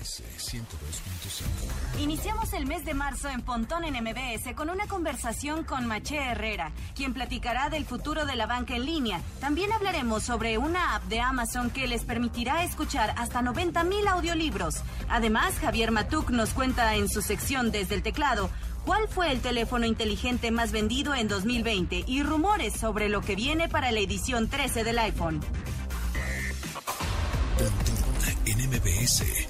MBS 102.5. Iniciamos el mes de marzo en Pontón en MBS con una conversación con Maché Herrera, quien platicará del futuro de la banca en línea. También hablaremos sobre una app de Amazon que les permitirá escuchar hasta 90 mil audiolibros. Además, Javier Matuk nos cuenta en su sección desde el teclado ¿Cuál fue el teléfono inteligente más vendido en 2020 y rumores sobre lo que viene para la edición 13 del iPhone? Pontón en MBS.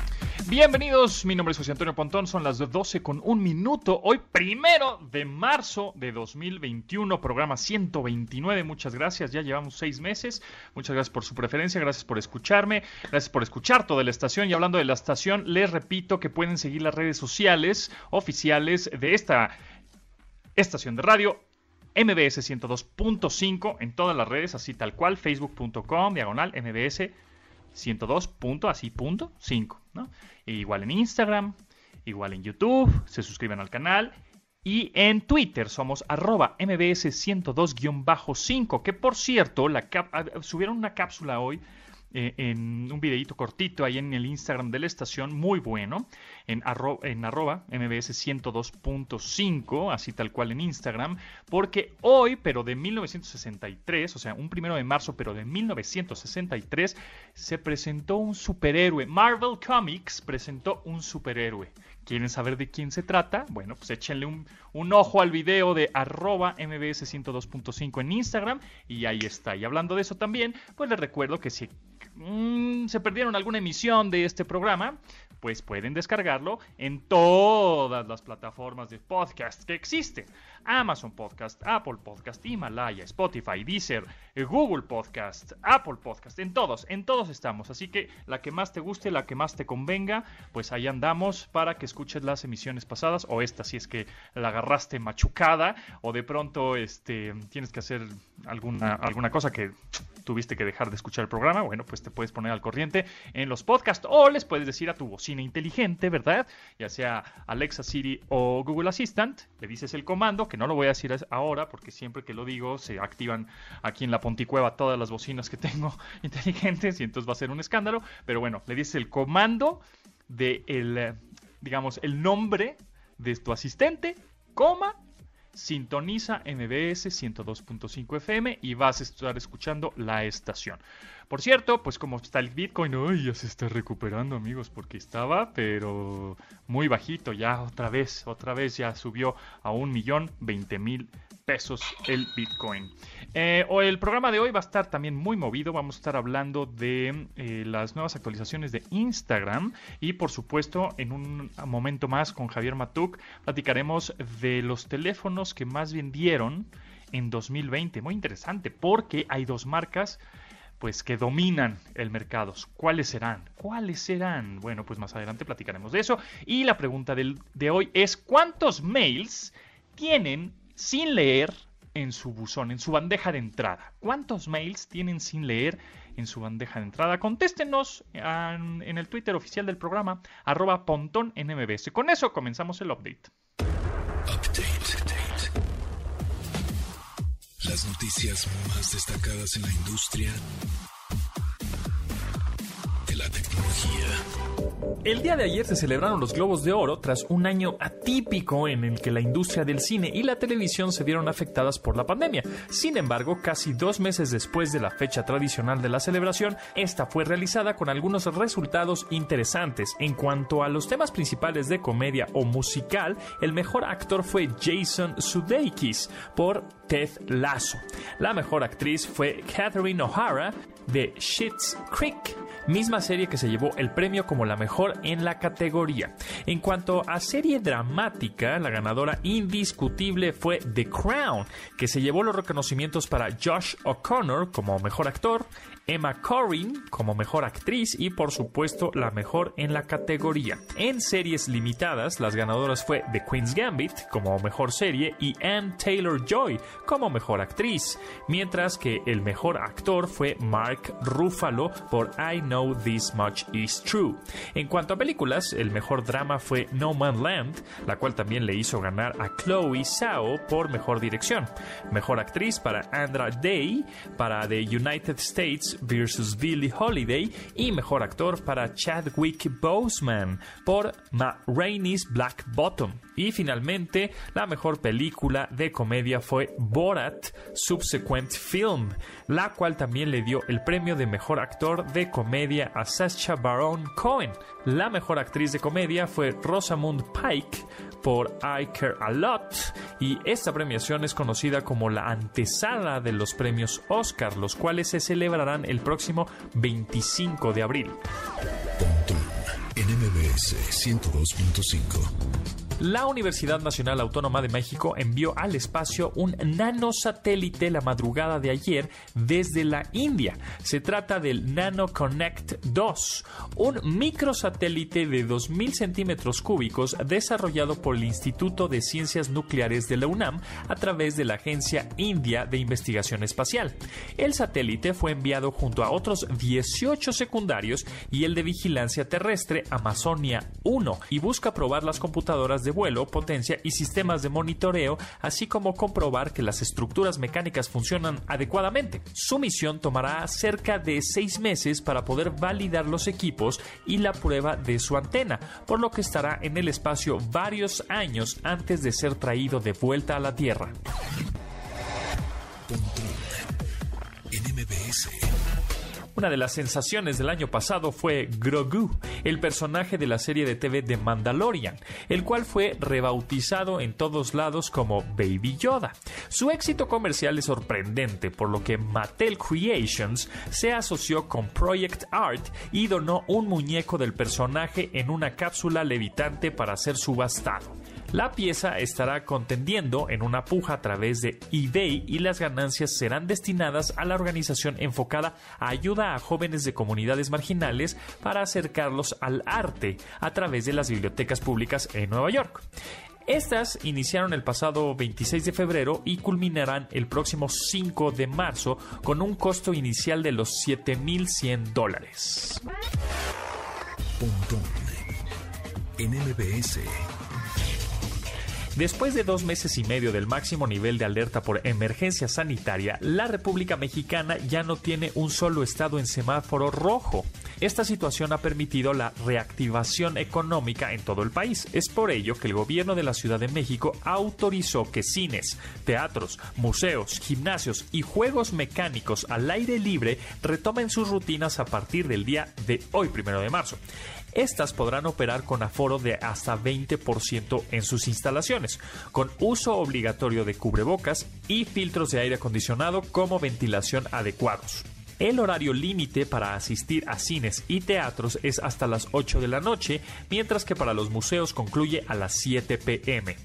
Bienvenidos, mi nombre es José Antonio Pontón, son las 12 con un minuto, hoy primero de marzo de 2021, programa 129, muchas gracias, ya llevamos seis meses, muchas gracias por su preferencia, gracias por escucharme, gracias por escuchar toda la estación y hablando de la estación, les repito que pueden seguir las redes sociales oficiales de esta estación de radio, MBS 102.5 en todas las redes, así tal cual, facebook.com, diagonal, MBS 102. así punto 5, ¿no? E igual en Instagram, igual en YouTube, se suscriben al canal. Y en Twitter somos arroba mbs 102-5, que por cierto, la subieron una cápsula hoy eh, en un videito cortito ahí en el Instagram de la estación, muy bueno, en, en arroba mbs 102.5, así tal cual en Instagram, porque hoy, pero de 1963, o sea, un primero de marzo, pero de 1963, se presentó un superhéroe. Marvel Comics presentó un superhéroe. ¿Quieren saber de quién se trata? Bueno, pues échenle un, un ojo al video de arroba mbs 102.5 en Instagram y ahí está. Y hablando de eso también, pues les recuerdo que si Mm, se perdieron alguna emisión de este programa, pues pueden descargarlo en todas las plataformas de podcast que existen. Amazon Podcast, Apple Podcast, Himalaya, Spotify, Deezer, eh, Google Podcast, Apple Podcast, en todos, en todos estamos. Así que la que más te guste, la que más te convenga, pues ahí andamos para que escuches las emisiones pasadas o esta si es que la agarraste machucada o de pronto este, tienes que hacer alguna, alguna cosa que tuviste que dejar de escuchar el programa, bueno, pues te puedes poner al corriente en los podcasts o les puedes decir a tu bocina inteligente, ¿verdad? Ya sea Alexa Siri o Google Assistant, le dices el comando, que no lo voy a decir ahora porque siempre que lo digo se activan aquí en la Ponticueva todas las bocinas que tengo inteligentes y entonces va a ser un escándalo, pero bueno, le dices el comando de el, digamos, el nombre de tu asistente, coma, sintoniza MBS 102.5 FM y vas a estar escuchando la estación. Por cierto, pues como está el Bitcoin, hoy ya se está recuperando, amigos, porque estaba, pero muy bajito, ya otra vez, otra vez ya subió a un millón veinte mil pesos el Bitcoin. Eh, el programa de hoy va a estar también muy movido. Vamos a estar hablando de eh, las nuevas actualizaciones de Instagram. Y por supuesto, en un momento más con Javier Matuk, platicaremos de los teléfonos que más vendieron en 2020. Muy interesante, porque hay dos marcas pues que dominan el mercado. ¿Cuáles serán? ¿Cuáles serán? Bueno, pues más adelante platicaremos de eso. Y la pregunta del, de hoy es ¿cuántos mails tienen sin leer en su buzón, en su bandeja de entrada. ¿Cuántos mails tienen sin leer en su bandeja de entrada? Contéstenos en, el Twitter oficial del programa, arroba pontón. Con eso comenzamos el update. Update. Las noticias más destacadas en la industria El día de ayer se celebraron los Globos de Oro tras un año atípico en el que la industria del cine y la televisión se vieron afectadas por la pandemia. Sin embargo, casi dos meses después de la fecha tradicional de la celebración, esta fue realizada con algunos resultados interesantes. En cuanto a los temas principales de comedia o musical, el mejor actor fue Jason Sudeikis por Ted Lasso. La mejor actriz fue Catherine O'Hara de Schitt's Creek, misma serie que se llevó el premio como la mejor en la categoría. En cuanto a serie dramática, la ganadora indiscutible fue The Crown, que se llevó los reconocimientos para Josh O'Connor como mejor actor, Emma Corrin como mejor actriz y por supuesto la mejor en la categoría. En series limitadas, las ganadoras fue The Queen's Gambit como mejor serie y Anne Taylor Joy como mejor actriz, mientras que el mejor actor fue Mark Ruffalo por I Know This Much Is True. En cuanto a películas, el mejor drama fue No Man Land, la cual también le hizo ganar a Chloe Zhao por mejor dirección. Mejor actriz para Andra Day para The United States vs. Billie Holiday y mejor actor para Chadwick Boseman por Ma Rainey's Black Bottom. Y finalmente, la mejor película de comedia fue Borat Subsequent Film, la cual también le dio el premio de mejor actor de comedia a Sacha Baron Cohen. La mejor actriz de comedia fue Rosamund Pike por I Care a Lot y esta premiación es conocida como la antesala de los premios Oscar, los cuales se celebrarán el próximo 25 de abril. NMBS 102.5 la Universidad Nacional Autónoma de México envió al espacio un nanosatélite la madrugada de ayer desde la India. Se trata del Nano Connect 2, un microsatélite de 2.000 centímetros cúbicos desarrollado por el Instituto de Ciencias Nucleares de la UNAM a través de la Agencia India de Investigación Espacial. El satélite fue enviado junto a otros 18 secundarios y el de vigilancia terrestre Amazonia 1 y busca probar las computadoras de vuelo, potencia y sistemas de monitoreo, así como comprobar que las estructuras mecánicas funcionan adecuadamente. Su misión tomará cerca de seis meses para poder validar los equipos y la prueba de su antena, por lo que estará en el espacio varios años antes de ser traído de vuelta a la Tierra. Una de las sensaciones del año pasado fue Grogu, el personaje de la serie de TV de Mandalorian, el cual fue rebautizado en todos lados como Baby Yoda. Su éxito comercial es sorprendente, por lo que Mattel Creations se asoció con Project Art y donó un muñeco del personaje en una cápsula levitante para ser subastado. La pieza estará contendiendo en una puja a través de eBay y las ganancias serán destinadas a la organización enfocada a ayuda a jóvenes de comunidades marginales para acercarlos al arte a través de las bibliotecas públicas en Nueva York. Estas iniciaron el pasado 26 de febrero y culminarán el próximo 5 de marzo con un costo inicial de los 7.100 dólares. Después de dos meses y medio del máximo nivel de alerta por emergencia sanitaria, la República Mexicana ya no tiene un solo estado en semáforo rojo. Esta situación ha permitido la reactivación económica en todo el país. Es por ello que el gobierno de la Ciudad de México autorizó que cines, teatros, museos, gimnasios y juegos mecánicos al aire libre retomen sus rutinas a partir del día de hoy, primero de marzo. Estas podrán operar con aforo de hasta 20% en sus instalaciones, con uso obligatorio de cubrebocas y filtros de aire acondicionado como ventilación adecuados. El horario límite para asistir a cines y teatros es hasta las 8 de la noche, mientras que para los museos concluye a las 7 pm.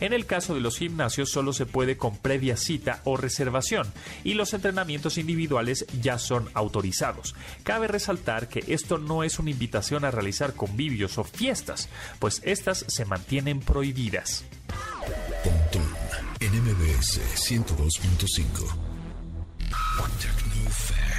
En el caso de los gimnasios solo se puede con previa cita o reservación y los entrenamientos individuales ya son autorizados. Cabe resaltar que esto no es una invitación a realizar convivios o fiestas, pues estas se mantienen prohibidas. NMBS 102.5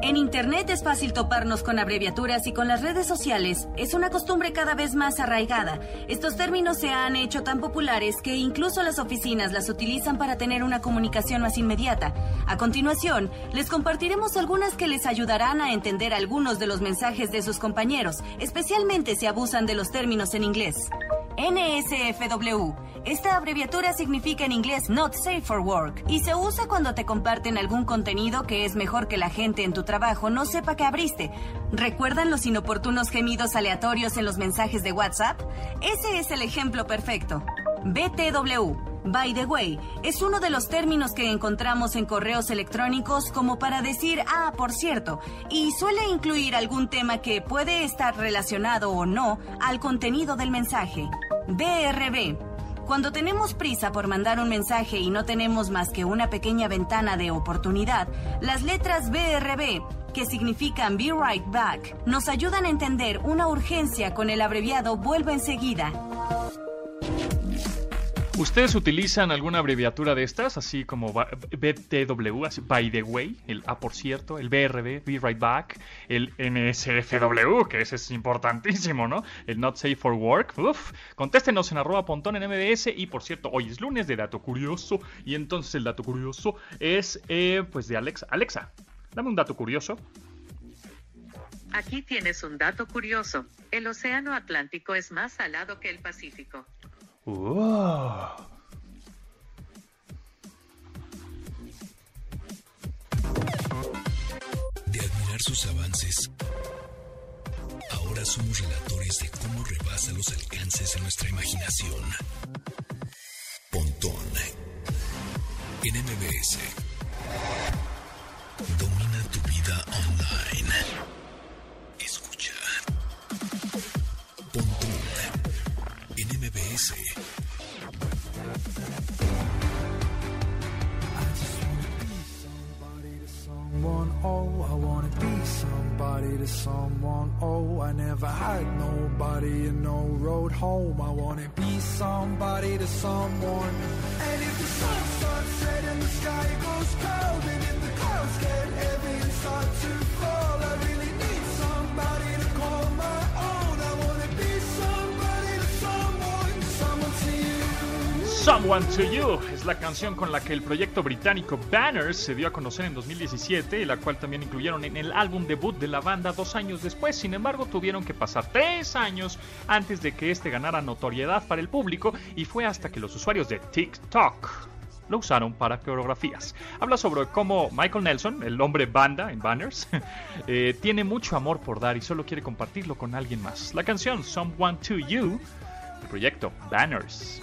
En Internet es fácil toparnos con abreviaturas y con las redes sociales es una costumbre cada vez más arraigada. Estos términos se han hecho tan populares que incluso las oficinas las utilizan para tener una comunicación más inmediata. A continuación, les compartiremos algunas que les ayudarán a entender algunos de los mensajes de sus compañeros, especialmente si abusan de los términos en inglés. NSFW. Esta abreviatura significa en inglés Not Safe for Work y se usa cuando te comparten algún contenido que es mejor que la gente en tu trabajo no sepa que abriste. ¿Recuerdan los inoportunos gemidos aleatorios en los mensajes de WhatsApp? Ese es el ejemplo perfecto. BTW. By the way, es uno de los términos que encontramos en correos electrónicos como para decir, ah, por cierto, y suele incluir algún tema que puede estar relacionado o no al contenido del mensaje. BRB. Cuando tenemos prisa por mandar un mensaje y no tenemos más que una pequeña ventana de oportunidad, las letras BRB, que significan Be Right Back, nos ayudan a entender una urgencia con el abreviado Vuelvo enseguida. ¿Ustedes utilizan alguna abreviatura de estas, así como BTW, así, by the way, el A por cierto, el BRB, Be Right Back, el NSFW, que ese es importantísimo, ¿no? El Not Safe for Work. Uf, contéstenos en arroba pontón en MBS y por cierto, hoy es lunes de dato curioso y entonces el dato curioso es eh, pues de Alexa. Alexa, dame un dato curioso. Aquí tienes un dato curioso. El Océano Atlántico es más salado que el Pacífico. De admirar sus avances, ahora somos relatores de cómo rebasa los alcances de nuestra imaginación. Pontón en MBS. Domina tu vida online. MBS. someone, oh, I wanna be somebody to someone, oh, I never had nobody and no road home, I wanna be somebody to someone. And if the sun starts setting, the sky goes cold, and if the Someone to You es la canción con la que el proyecto británico Banners se dio a conocer en 2017 y la cual también incluyeron en el álbum debut de la banda dos años después. Sin embargo, tuvieron que pasar tres años antes de que este ganara notoriedad para el público y fue hasta que los usuarios de TikTok lo usaron para coreografías. Habla sobre cómo Michael Nelson, el hombre banda en Banners, eh, tiene mucho amor por dar y solo quiere compartirlo con alguien más. La canción Someone to You, el proyecto Banners.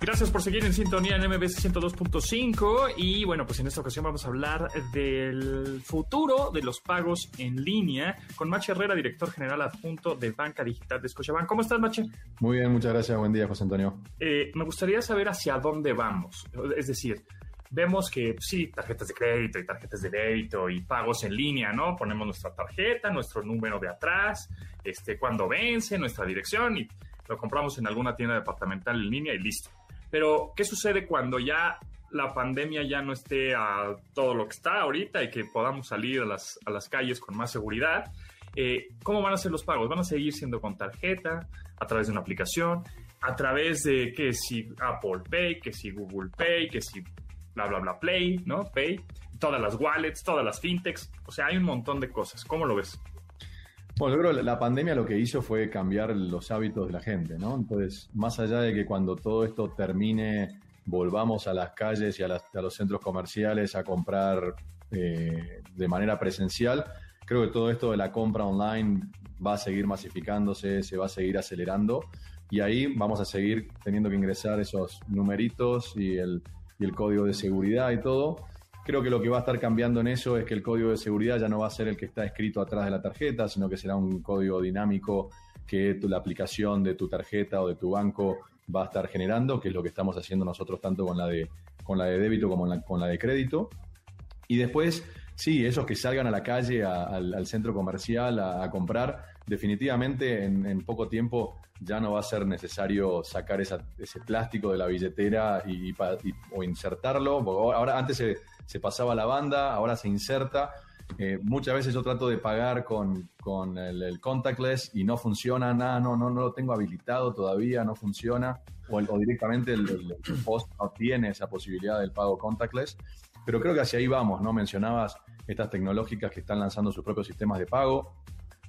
Gracias por seguir en sintonía en MBS 102.5 y bueno, pues en esta ocasión vamos a hablar del futuro de los pagos en línea con Mache Herrera, director general adjunto de Banca Digital de Scotiabank. ¿Cómo estás, Mache? Muy bien, muchas gracias. Buen día, José Antonio. Eh, me gustaría saber hacia dónde vamos. Es decir, vemos que sí, tarjetas de crédito y tarjetas de débito y pagos en línea, ¿no? Ponemos nuestra tarjeta, nuestro número de atrás, este, cuando vence, nuestra dirección y lo compramos en alguna tienda departamental en línea y listo. Pero, ¿qué sucede cuando ya la pandemia ya no esté a todo lo que está ahorita y que podamos salir a las, a las calles con más seguridad? Eh, ¿Cómo van a ser los pagos? ¿Van a seguir siendo con tarjeta, a través de una aplicación, a través de que si Apple Pay, que si Google Pay, que si bla, bla, bla Play, ¿no? Pay, todas las wallets, todas las fintechs, o sea, hay un montón de cosas. ¿Cómo lo ves? Bueno, yo creo que la pandemia lo que hizo fue cambiar los hábitos de la gente, ¿no? Entonces, más allá de que cuando todo esto termine, volvamos a las calles y a, las- a los centros comerciales a comprar eh, de manera presencial, creo que todo esto de la compra online va a seguir masificándose, se va a seguir acelerando y ahí vamos a seguir teniendo que ingresar esos numeritos y el, y el código de seguridad y todo. Creo que lo que va a estar cambiando en eso es que el código de seguridad ya no va a ser el que está escrito atrás de la tarjeta, sino que será un código dinámico que la aplicación de tu tarjeta o de tu banco va a estar generando, que es lo que estamos haciendo nosotros tanto con la de, con la de débito como la- con la de crédito. Y después, sí, esos que salgan a la calle, al, centro comercial a, comprar, definitivamente en, en poco tiempo ya no va a ser necesario sacar ese plástico de la billetera y, o insertarlo. ahora antes se, pasaba la banda, ahora se inserta. Eh, muchas veces yo trato de pagar con, con el, contactless y no funciona nada, no, no, no lo tengo habilitado todavía, no funciona. O, directamente el- el post no tiene esa posibilidad del pago contactless. Pero creo que hacia ahí vamos, ¿no? Mencionabas estas tecnológicas que están lanzando sus propios sistemas de pago.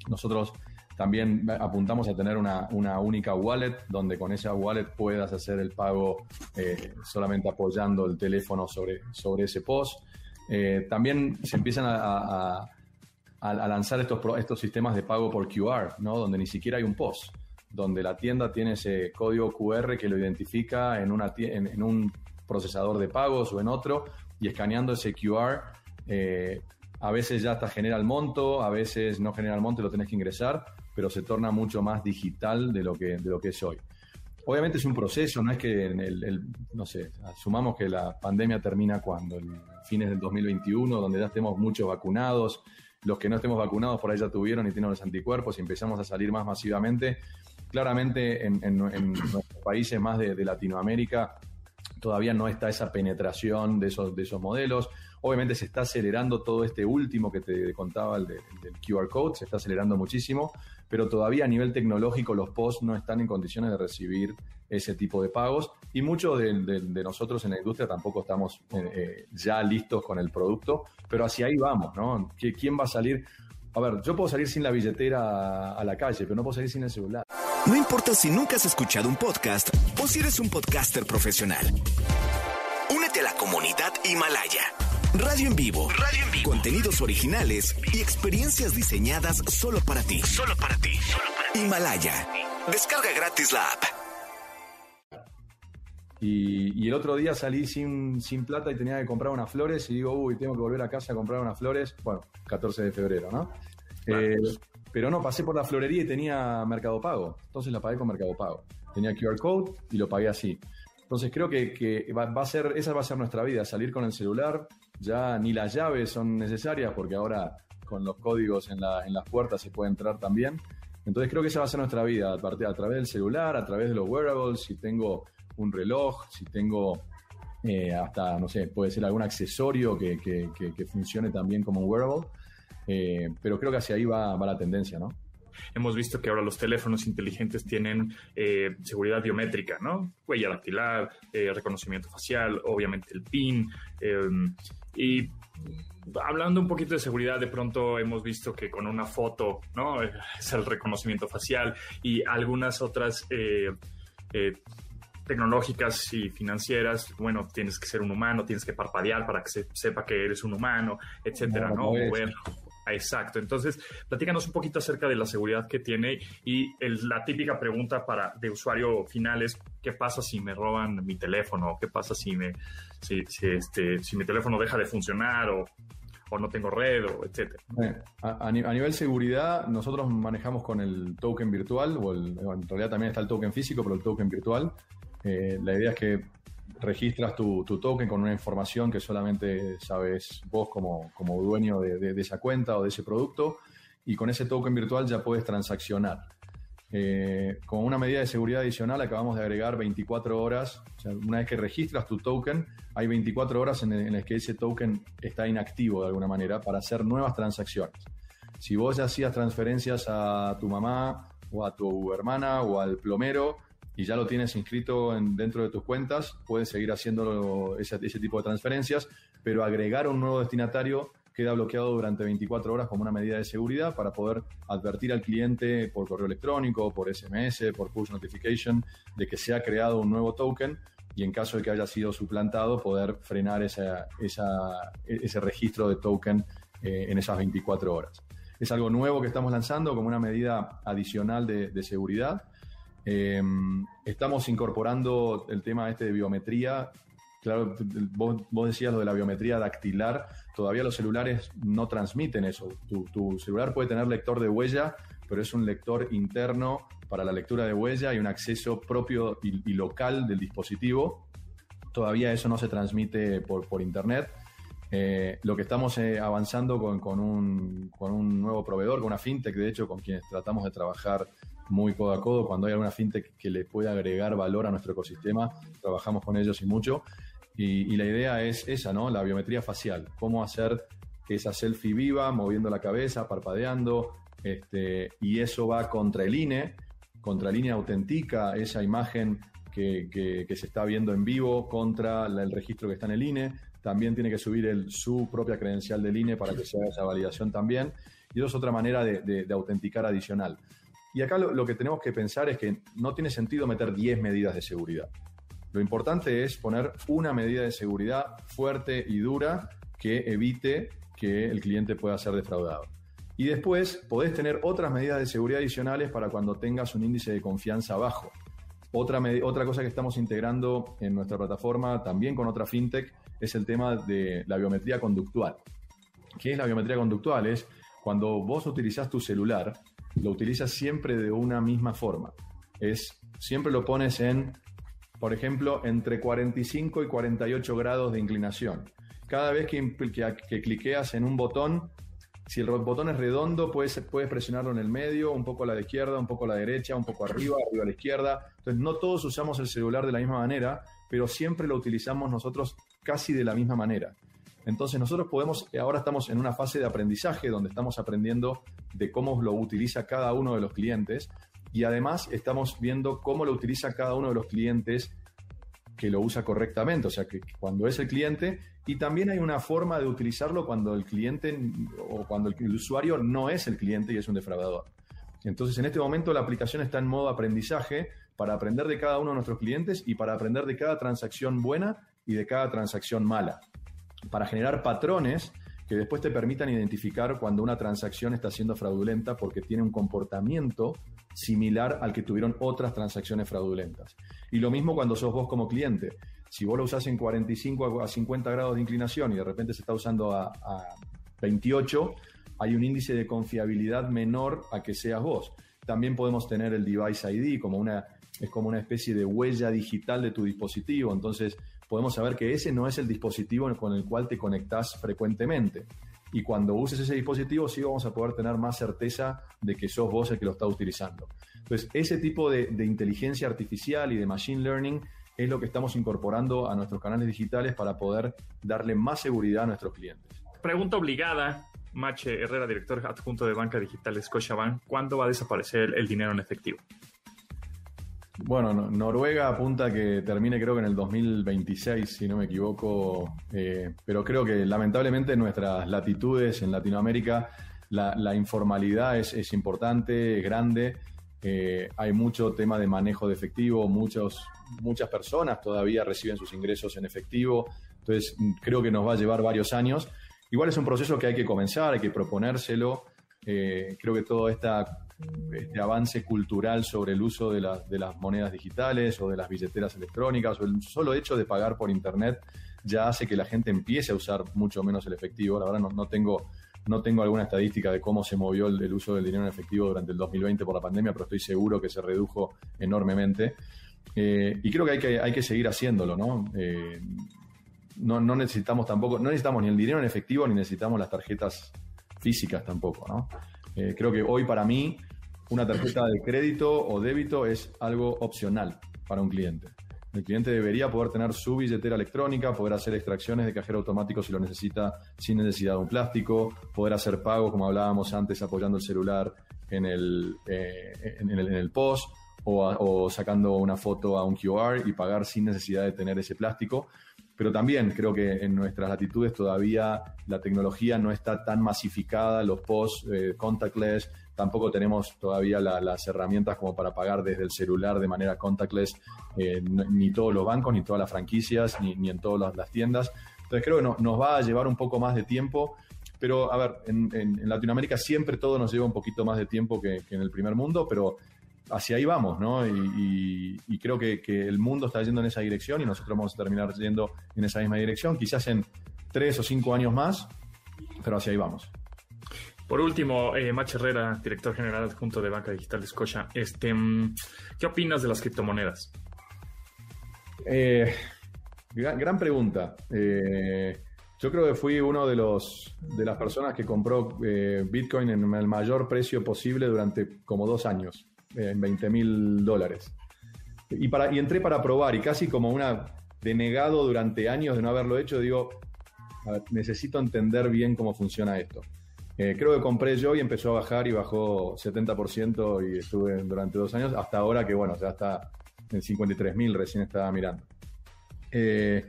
Nosotros También apuntamos a tener una, única wallet donde con esa wallet puedas hacer el pago eh, solamente apoyando el teléfono sobre, sobre ese POS. Eh, también se empiezan a, lanzar estos, estos sistemas de pago por QR, ¿no? donde ni siquiera hay un POS, donde la tienda tiene ese código QR que lo identifica en, una, en, un procesador de pagos o en otro y escaneando ese QR. Eh, a veces ya hasta genera el monto, a veces no genera el monto y lo tenés que ingresar, pero se torna mucho más digital de lo que, de lo que es hoy. Obviamente es un proceso, no es que en el, no sé, asumamos que la pandemia termina cuando, el fines del 2021, donde ya estemos muchos vacunados, los que no estemos vacunados por ahí ya tuvieron y tienen los anticuerpos y empezamos a salir más masivamente. Claramente en, nuestros países más de, de, Latinoamérica todavía no está esa penetración de esos, de esos modelos. Obviamente se está acelerando todo este último que te contaba, el, del QR code, se está acelerando muchísimo, pero todavía a nivel tecnológico los POS no están en condiciones de recibir ese tipo de pagos y muchos de, nosotros en la industria tampoco estamos eh, eh, ya listos con el producto, pero hacia ahí vamos, ¿no? ¿Quién va a salir? A ver, yo puedo salir sin la billetera a la calle, pero no puedo salir sin el celular. No importa si nunca has escuchado un podcast o si eres un podcaster profesional. Únete a la comunidad Himalaya. Radio en vivo. Radio en vivo. Contenidos originales y experiencias diseñadas solo para ti. Solo para ti. Himalaya. Descarga gratis la app. Y, el otro día salí sin, sin plata y tenía que comprar unas flores y digo, uy, tengo que volver a casa a comprar unas flores. Bueno, 14 de febrero, ¿no? Eh, pero no, pasé por la florería y tenía Mercado Pago. Entonces la pagué con Mercado Pago. Tenía QR code y lo pagué así. Entonces creo que, va, a ser, esa va a ser nuestra vida, salir con el celular, ya ni las llaves son necesarias porque ahora con los códigos en, las puertas se puede entrar también. Entonces creo que esa va a ser nuestra vida, a, a través del celular, a través de los wearables, si tengo un reloj, si tengo eh, hasta, no sé, puede ser algún accesorio que, funcione también como un wearable. Eh, pero creo que hacia ahí va, va la tendencia, ¿no? Hemos visto que ahora los teléfonos inteligentes tienen eh, seguridad biométrica, ¿no? Huella dactilar, eh, reconocimiento facial, obviamente el PIN. Y hablando un poquito de seguridad, de pronto hemos visto que con una foto, ¿no? Es el reconocimiento facial y algunas otras eh, tecnológicas y financieras, bueno, tienes que ser un humano, tienes que parpadear para que se sepa que eres un humano, etcétera, ¿no? Exacto. Entonces, platícanos un poquito acerca de la seguridad que tiene y la típica pregunta para de usuario final es ¿qué pasa si me roban mi teléfono? ¿Qué pasa si me si, este si mi teléfono deja de funcionar o, no tengo red o etcétera? A, a, nivel seguridad, nosotros manejamos con el token virtual o en realidad también está el token físico, pero el token virtual. Eh, la idea es que registras tu, token con una información que solamente sabes vos como, dueño de, esa cuenta o de ese producto y con ese token virtual ya puedes transaccionar. Eh, con una medida de seguridad adicional acabamos de agregar 24 horas, una vez que registras tu token, hay 24 horas en, en las que ese token está inactivo de alguna manera para hacer nuevas transacciones. Si vos hacías transferencias a tu mamá o a tu hermana o al plomero, y ya lo tienes inscrito en, dentro de tus cuentas, puedes seguir haciendo ese, tipo de transferencias, pero agregar un nuevo destinatario queda bloqueado durante 24 horas como una medida de seguridad para poder advertir al cliente por correo electrónico, por SMS, por push notification, de que se ha creado un nuevo token y en caso de que haya sido suplantado, poder frenar esa, ese registro de token eh, en esas 24 horas. Es algo nuevo que estamos lanzando como una medida adicional de seguridad Em, estamos incorporando el tema este de biometría. Claro, vos, decías lo de la biometría dactilar. Todavía los celulares no transmiten eso. Tu, celular puede tener lector de huella, pero es un lector interno para la lectura de huella y un acceso propio y, local del dispositivo. Todavía eso no se transmite por, internet. Eh, lo que estamos eh, avanzando con, un, con, un, nuevo proveedor, con una fintech, de hecho, con quienes tratamos de trabajar muy codo a codo. Cuando hay alguna fintech que le pueda agregar valor a nuestro ecosistema, trabajamos con ellos y mucho. Y, la idea es esa, ¿no? La biometría facial. Cómo hacer que esa selfie viva, moviendo la cabeza, parpadeando, este, y eso va contra el INE, contra el INE autentica esa imagen que, se está viendo en vivo contra el registro que está en el INE. También tiene que subir el, su propia credencial del INE para que se haga esa validación también. Y eso es otra manera de, de autenticar adicional. Y acá lo, que tenemos que pensar es que no tiene sentido meter 10 medidas de seguridad. Lo importante es poner una medida de seguridad fuerte y dura que evite que el cliente pueda ser defraudado. Y después podés tener otras medidas de seguridad adicionales para cuando tengas un índice de confianza bajo. Otra, otra cosa que estamos integrando en nuestra plataforma, también con otra fintech, es el tema de la biometría conductual. ¿Qué es la biometría conductual? Es cuando vos utilizás tu celular, lo utilizas siempre de una misma forma. Es siempre lo pones en, por ejemplo, entre 45 y 48 grados de inclinación. Cada vez que, que, que cliqueas en un botón, si el botón es redondo, puedes, puedes presionarlo en el medio, un poco a la izquierda, un poco a la derecha, un poco arriba, arriba a la izquierda. Entonces, no todos usamos el celular de la misma manera, pero siempre lo utilizamos nosotros casi de la misma manera. Entonces nosotros podemos, ahora estamos en una fase de aprendizaje donde estamos aprendiendo de cómo lo utiliza cada uno de los clientes. Y además estamos viendo cómo lo utiliza cada uno de los clientes que lo usa correctamente, o sea, que cuando es el cliente, y también hay una forma de utilizarlo cuando el cliente o cuando el, usuario no es el cliente y es un defraudador. Entonces, en este momento la aplicación está en modo aprendizaje para aprender de cada uno de nuestros clientes y para aprender de cada transacción buena y de cada transacción mala. Para generar patrones que después te permitan identificar cuando una transacción está siendo fraudulenta porque tiene un comportamiento similar al que tuvieron otras transacciones fraudulentas. Y lo mismo cuando sos vos como cliente. Si vos lo usás en 45 a 50 grados de inclinación y de repente se está usando a, a 28, hay un índice de confiabilidad menor a que seas vos. También podemos tener el device ID como una, es como una especie de huella digital de tu dispositivo. Entonces, podemos saber que ese no es el dispositivo con el cual te conectás frecuentemente. Y cuando uses ese dispositivo, sí vamos a poder tener más certeza de que sos vos el que lo está utilizando. Entonces, ese tipo de, de inteligencia artificial y de machine learning es lo que estamos incorporando a nuestros canales digitales para poder darle más seguridad a nuestros clientes. Pregunta obligada, Mache Herrera, director adjunto de Banca Digital Scotiabank, ¿cuándo va a desaparecer el dinero en efectivo? Bueno, Noruega apunta que termine creo que en el 2026, si no me equivoco, eh, pero creo que lamentablemente en nuestras latitudes en Latinoamérica la, informalidad es, importante, es grande, eh, hay mucho tema de manejo de efectivo, muchos, muchas personas todavía reciben sus ingresos en efectivo, entonces creo que nos va a llevar varios años. Igual es un proceso que hay que comenzar, hay que proponérselo. Eh, creo que toda esta este avance cultural sobre el uso de, de, las monedas digitales o de las billeteras electrónicas o el solo hecho de pagar por Internet ya hace que la gente empiece a usar mucho menos el efectivo. La verdad no, no tengo, no tengo alguna estadística de cómo se movió el, uso del dinero en efectivo durante el 2020 por la pandemia, pero estoy seguro que se redujo enormemente. Eh, y creo que hay, que hay que seguir haciéndolo, ¿no? Eh, no, no necesitamos tampoco, no necesitamos ni el dinero en efectivo ni necesitamos las tarjetas físicas tampoco, ¿no? Eh, creo que hoy para mí una tarjeta de crédito o débito es algo opcional para un cliente. El cliente debería poder tener su billetera electrónica, poder hacer extracciones de cajero automático si lo necesita sin necesidad de un plástico, poder hacer pagos, como hablábamos antes, apoyando el celular en el, eh, en, el POS o, o, sacando una foto a un QR y pagar sin necesidad de tener ese plástico. Pero también creo que en nuestras latitudes todavía la tecnología no está tan masificada, los POS eh, contactless, tampoco tenemos todavía las herramientas como para pagar desde el celular de manera contactless, eh, ni todos los bancos, ni todas las franquicias, ni, en todas las, tiendas. Entonces creo que nos va a llevar un poco más de tiempo, pero a ver, en, Latinoamérica siempre todo nos lleva un poquito más de tiempo que, en el primer mundo, pero hacia ahí vamos, ¿no? Y, creo que, que, el mundo está yendo en esa dirección y nosotros vamos a terminar yendo en esa misma dirección, quizás en tres o cinco años más, pero hacia ahí vamos. Por último, eh, Mach Herrera, director general adjunto de Banca Digital de Scotia, este, mm, ¿qué opinas de las criptomonedas? Eh, gran, pregunta. Eh, yo creo que fui uno de los de las personas que compró eh, Bitcoin en el mayor precio posible durante como dos años, en 20 mil dólares. Y, para, y entré para probar y casi como una denegado durante años de no haberlo hecho, digo, necesito entender bien cómo funciona esto. Eh, creo que compré yo y empezó a bajar y bajó 70% y estuve durante dos años, hasta ahora que bueno, ya está en 53.000, recién estaba mirando. Eh,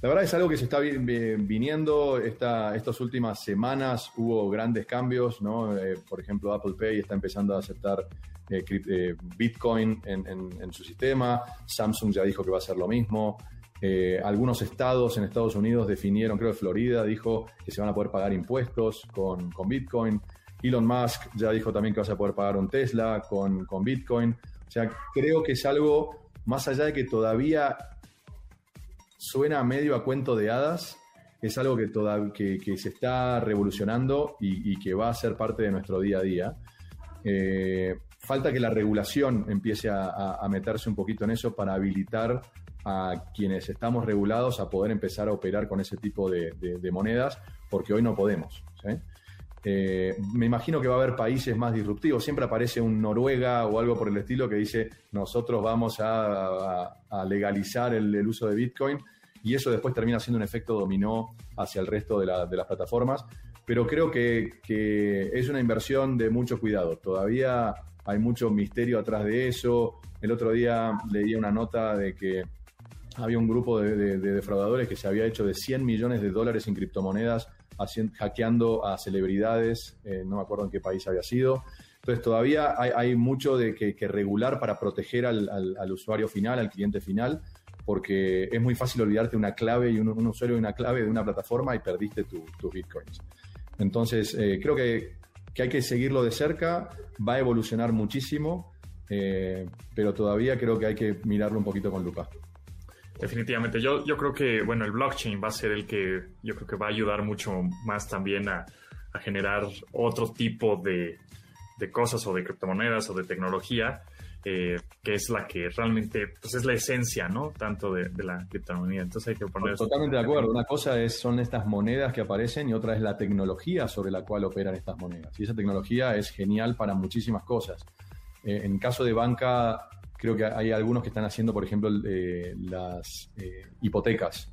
La verdad es algo que se está viniendo. Esta, estas últimas semanas hubo grandes cambios, ¿no? Eh, por ejemplo, Apple Pay está empezando a aceptar Bitcoin en, su sistema. Samsung ya dijo que va a hacer lo mismo. Algunos estados en Estados Unidos definieron, creo que Florida dijo que se van a poder pagar impuestos con, Bitcoin. Elon Musk ya dijo también que vas a poder pagar un Tesla con, con Bitcoin. O sea, creo que es algo, más allá de que todavía suena medio a cuento de hadas, es algo que, toda, que, se está revolucionando y, que va a ser parte de nuestro día a día. Eh, falta que la regulación empiece a, meterse un poquito en eso para habilitar a quienes estamos regulados a poder empezar a operar con ese tipo de, monedas, porque hoy no podemos. Eh, me imagino que va a haber países más disruptivos. Siempre aparece un Noruega o algo por el estilo que dice nosotros vamos a, legalizar el, uso de Bitcoin y eso después termina siendo un efecto dominó hacia el resto de, las plataformas. Pero creo que, es una inversión de mucho cuidado. Todavía hay mucho misterio atrás de eso. El otro día leía una nota de que había un grupo de, defraudadores que se había hecho de 100 millones de dólares en criptomonedas hackeando a celebridades, eh, no me acuerdo en qué país había sido. Entonces todavía hay, mucho de que, regular para proteger al, usuario final, al cliente final, porque es muy fácil olvidarte una clave y un, usuario de una clave de una plataforma y perdiste tus bitcoins. Entonces eh, creo que, hay que seguirlo de cerca, va a evolucionar muchísimo, eh, pero todavía creo que hay que mirarlo un poquito con lupa. Definitivamente. Yo, yo creo que, bueno, el blockchain va a ser el que yo creo que va a ayudar mucho más también a, generar otro tipo de, cosas o de criptomonedas o de tecnología, eh, que es la que realmente, pues es la esencia, ¿no? Tanto de, la criptomoneda. Entonces hay que poner... Totalmente de acuerdo. Una cosa es, son estas monedas que aparecen y otra es la tecnología sobre la cual operan estas monedas. Y esa tecnología es genial para muchísimas cosas. Eh, en caso de banca, Creo que hay algunos que están haciendo, por ejemplo, eh, las eh, hipotecas.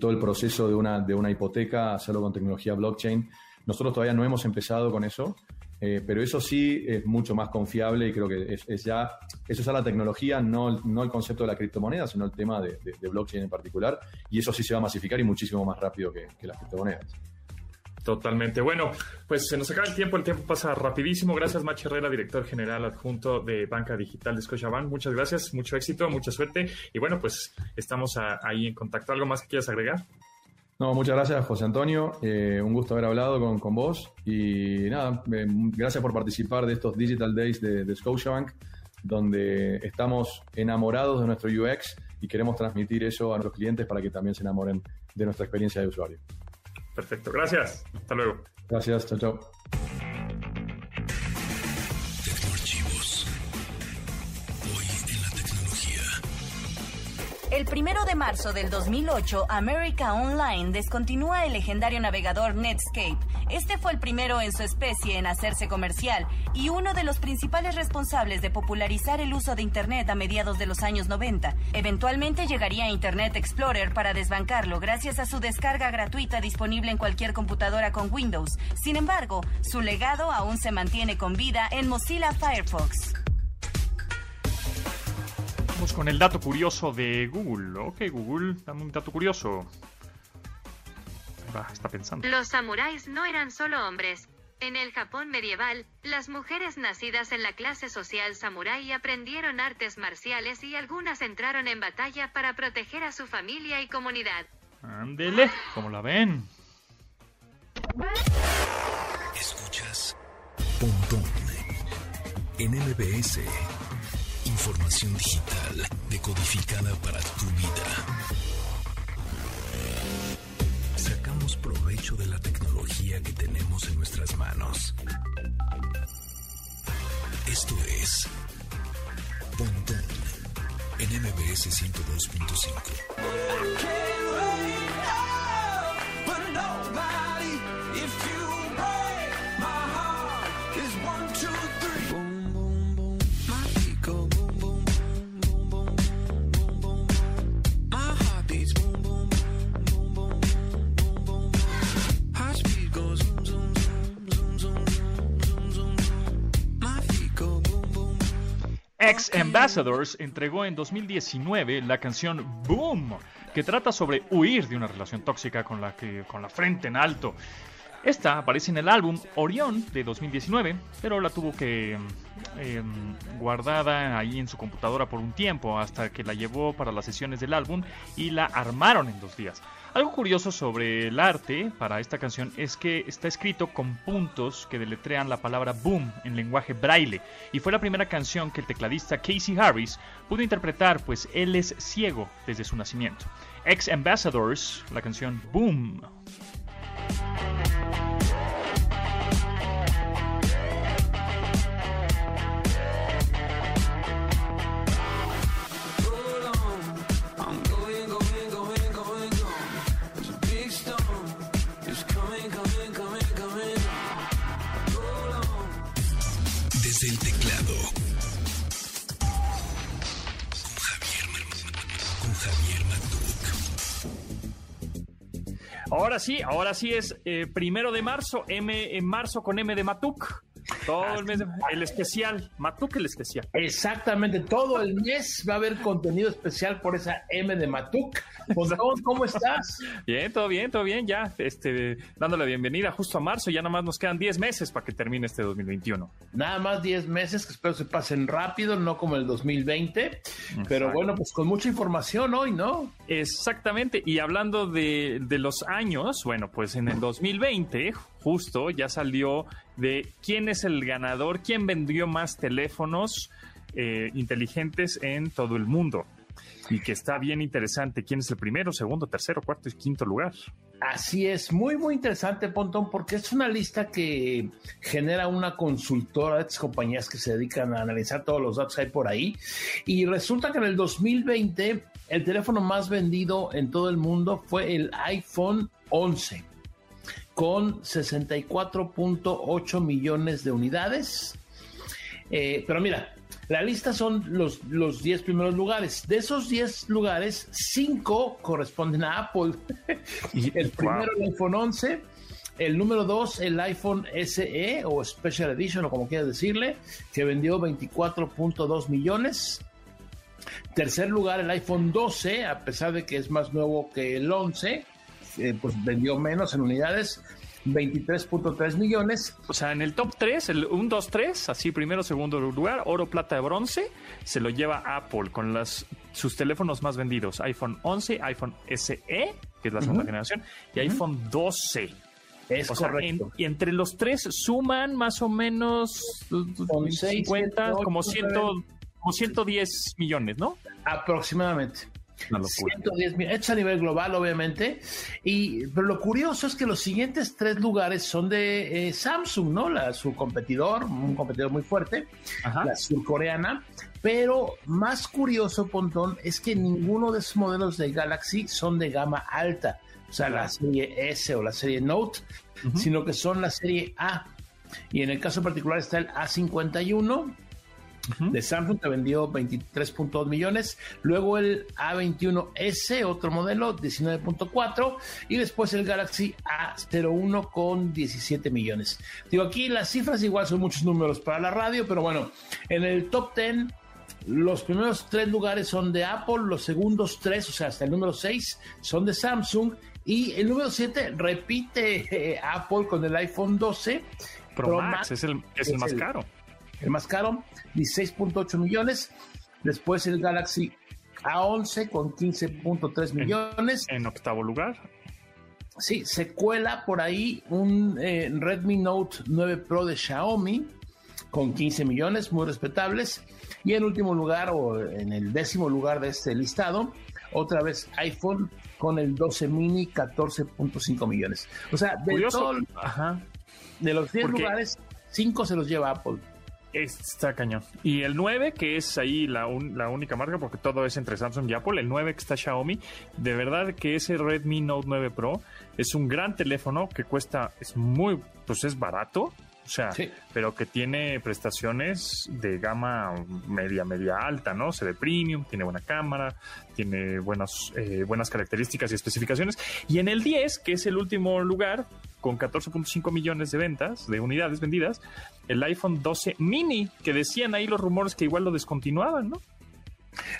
Todo el proceso de una, de una hipoteca, hacerlo con tecnología blockchain. Nosotros todavía no hemos empezado con eso, eh, pero eso sí es mucho más confiable y creo que es, ya, eso es la tecnología, no, no el concepto de la criptomoneda, sino el tema de, blockchain en particular. Y eso sí se va a masificar y muchísimo más rápido que las criptomonedas. Totalmente. Bueno, pues se nos acaba el tiempo, el tiempo pasa rapidísimo. Gracias, Mach Herrera, director general adjunto de Banca Digital de Scotiabank. Muchas gracias, mucho éxito, mucha suerte. Y bueno, pues estamos ahí en contacto. ¿Algo más que quieras agregar? No, muchas gracias, José Antonio. Eh, un gusto haber hablado con, con vos. Y nada, eh, gracias por participar de estos Digital Days de, de Scotiabank, donde estamos enamorados de nuestro UX y queremos transmitir eso a nuestros clientes para que también se enamoren de nuestra experiencia de usuario. Perfecto, gracias. Hasta luego. Gracias, chao, chao. El primero de marzo del 2008, America Online descontinúa el legendario navegador Netscape. Este fue el primero en su especie en hacerse comercial y uno de los principales responsables de popularizar el uso de Internet a mediados de los años 90. Eventualmente llegaría Internet Explorer para desbancarlo gracias a su descarga gratuita disponible en cualquier computadora con Windows. Sin embargo, su legado aún se mantiene con vida en Mozilla Firefox con el dato curioso de Google. Ok, Google, dame un dato curioso. Va, está pensando. Los samuráis no eran solo hombres. En el Japón medieval, las mujeres nacidas en la clase social samurái aprendieron artes marciales y algunas entraron en batalla para proteger a su familia y comunidad. Ándele, ¿cómo la ven? Escuchas Pontón en MBS. Información digital decodificada para tu vida. Tecnología que tenemos en nuestras manos. Esto es Pontón en MBS 102.5. Ex Ambassadors entregó en 2019 la canción Boom, que trata sobre huir de una relación tóxica con la que con la frente en alto. Esta aparece en el álbum Orión de 2019, pero la tuvo que em, guardada ahí en su computadora por un tiempo hasta que la llevó para las sesiones del álbum y la armaron en dos días. Algo curioso sobre el arte para esta canción es que está escrito con puntos que deletrean la palabra boom en lenguaje braille y fue la primera canción que el tecladista Casey Harris pudo interpretar pues él es ciego desde su nacimiento. Ex Ambassadors, la canción Boom. Ahora sí, ahora sí es eh, primero de marzo, M en marzo con M de Matuk. Todo el mes, de- el especial, Matuk el especial. Exactamente, todo el mes va a haber contenido especial por esa M de Matuk. ¿Cómo estás? Bien, todo bien, todo bien, ya, este, dándole bienvenida justo a marzo, ya nada más nos quedan 10 meses para que termine este 2021. Nada más 10 meses que espero se pasen rápido, no como el 2020. Pero Exacto. bueno, pues con mucha información hoy, ¿no? Exactamente, y hablando de, de los años, bueno, pues en el 2020, justo ya salió de quién es el ganador, quién vendió más teléfonos eh, inteligentes en todo el mundo. Y que está bien interesante quién es el primero, segundo, tercero, cuarto y quinto lugar. Así es, muy, muy interesante, Pontón, porque es una lista que genera una consultora de estas compañías que se dedican a analizar todos los datos que hay por ahí. Y resulta que en el 2020 el teléfono más vendido en todo el mundo fue el iPhone 11, con 64.8 millones de unidades. Eh, pero mira, la lista son los, los 10 primeros lugares. De esos 10 lugares, 5 corresponden a Apple. el primero, el iPhone 11. El número 2, el iPhone SE o Special Edition, o como quieras decirle, que vendió 24.2 millones. Tercer lugar, el iPhone 12, a pesar de que es más nuevo que el 11, eh, pues vendió menos en unidades, 23.3 millones. O sea, en el top 3, el 1, 2, 3, así primero, segundo lugar, oro, plata, bronce, se lo lleva Apple con las, sus teléfonos más vendidos. iPhone 11, iPhone SE, que es la segunda generación, y iPhone 12. Es O sea, en- correcto. y entre los tres suman más o menos Son seis, 50, siete, como, ocho, 100, nueve. como 110 millones, ¿no? Aproximadamente. Una locura. 110 mil, esto a nivel global, obviamente. Y, pero lo curioso es que los siguientes tres lugares son de eh, Samsung, ¿no? La, su competidor, un competidor muy fuerte, Ajá. la surcoreana. Pero más curioso, Pontón, es que ninguno de esos modelos de Galaxy son de gama alta, o sea, la serie S o la serie Note, sino que son la serie A. Y en el caso particular está el A51, de Samsung que vendió 23.2 millones, luego el A21S, otro modelo, 19.4, y después el Galaxy A01 con 17 millones. Digo, aquí las cifras igual son muchos números para la radio, pero bueno, en el top 10 los primeros tres lugares son de Apple, los segundos tres, o sea, hasta el número 6 son de Samsung, y el número 7 repite eh, Apple con el iPhone 12. Pro, Pro Max, Max es el, es el más el- caro. El más caro, 16.8 millones. Después el Galaxy A11 con 15.3 millones. En octavo lugar, Sí, se cuela por ahí un eh, Redmi Note 9 Pro de Xiaomi con 15 millones, muy respetables. Y en último lugar, o en el décimo lugar de este listado, otra vez iPhone con el 12 mini, 14.5 millones. O sea, de, todo- Ajá. de los 10 Porque- lugares, 5 se los lleva Apple. Está cañón. Y el 9, que es ahí la, un- la única marca, porque todo es entre Samsung y Apple, el 9 que está Xiaomi, de verdad que ese Redmi Note 9 Pro es un gran teléfono que cuesta, es muy, pues es barato, o sea, Sí. pero que tiene prestaciones de gama media, media alta, ¿no? Se ve premium, tiene buena cámara, tiene buenas, eh, buenas características y especificaciones. Y en el 10, que es el último lugar, con 14.5 millones de ventas, de unidades vendidas, el iPhone 12 mini, que decían ahí los rumores que igual lo descontinuaban, ¿no?